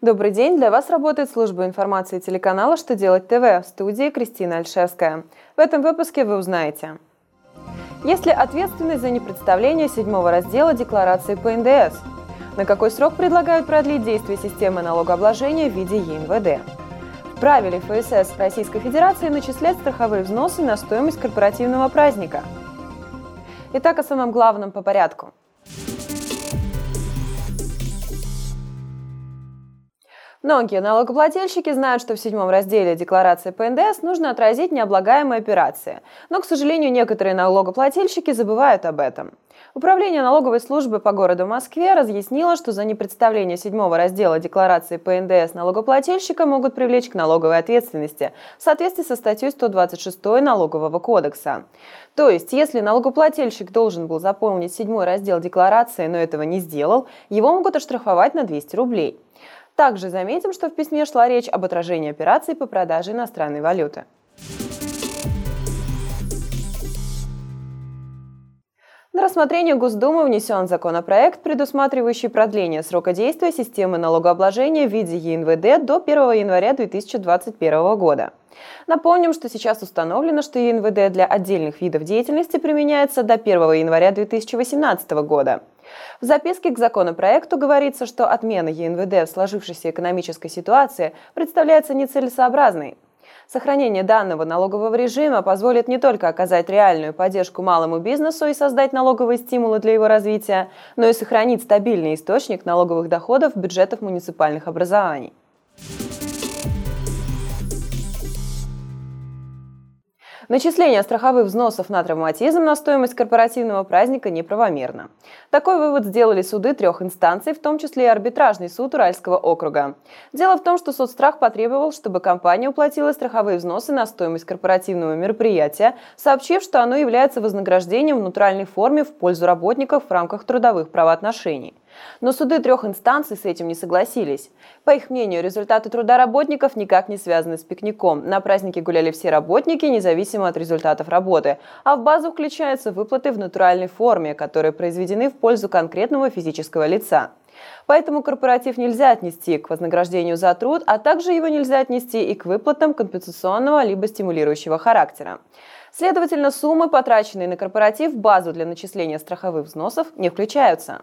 Добрый день! Для вас работает служба информации телеканала «Что делать ТВ» в студии Кристина Альшевская. В этом выпуске вы узнаете. Есть ли ответственность за непредставление седьмого раздела декларации по НДС? На какой срок предлагают продлить действие системы налогообложения в виде ЕНВД? Вправе ли ФСС Российской Федерации начислять страховые взносы на стоимость корпоративного праздника? Итак, о самом главном по порядку – Многие налогоплательщики знают, что в седьмом разделе декларации по НДС нужно отразить необлагаемые операции. Но, к сожалению, некоторые налогоплательщики забывают об этом. Управление налоговой службы по городу Москве разъяснило, что за непредставление седьмого раздела декларации по НДС налогоплательщика могут привлечь к налоговой ответственности в соответствии со статьей 126 Налогового кодекса. То есть, если налогоплательщик должен был заполнить седьмой раздел декларации, но этого не сделал, его могут оштрафовать на 200 рублей. Также заметим, что в письме шла речь об отражении операций по продаже иностранной валюты. На рассмотрение Госдумы внесен законопроект, предусматривающий продление срока действия системы налогообложения в виде ЕНВД до 1 января 2021 года. Напомним, что сейчас установлено, что ЕНВД для отдельных видов деятельности применяется до 1 января 2018 года. В записке к законопроекту говорится, что отмена ЕНВД в сложившейся экономической ситуации представляется нецелесообразной. Сохранение данного налогового режима позволит не только оказать реальную поддержку малому бизнесу и создать налоговые стимулы для его развития, но и сохранить стабильный источник налоговых доходов бюджетов муниципальных образований. Начисление страховых взносов на травматизм на стоимость корпоративного праздника неправомерно. Такой вывод сделали суды трех инстанций, в том числе и арбитражный суд Уральского округа. Дело в том, что соцстрах потребовал, чтобы компания уплатила страховые взносы на стоимость корпоративного мероприятия, сообщив, что оно является вознаграждением в нейтральной форме в пользу работников в рамках трудовых правоотношений. Но суды трех инстанций с этим не согласились. По их мнению, результаты труда работников никак не связаны с пикником. На празднике гуляли все работники, независимо от результатов работы. А в базу включаются выплаты в натуральной форме, которые произведены в пользу конкретного физического лица. Поэтому корпоратив нельзя отнести к вознаграждению за труд, а также его нельзя отнести и к выплатам компенсационного либо стимулирующего характера. Следовательно, суммы, потраченные на корпоратив в базу для начисления страховых взносов, не включаются.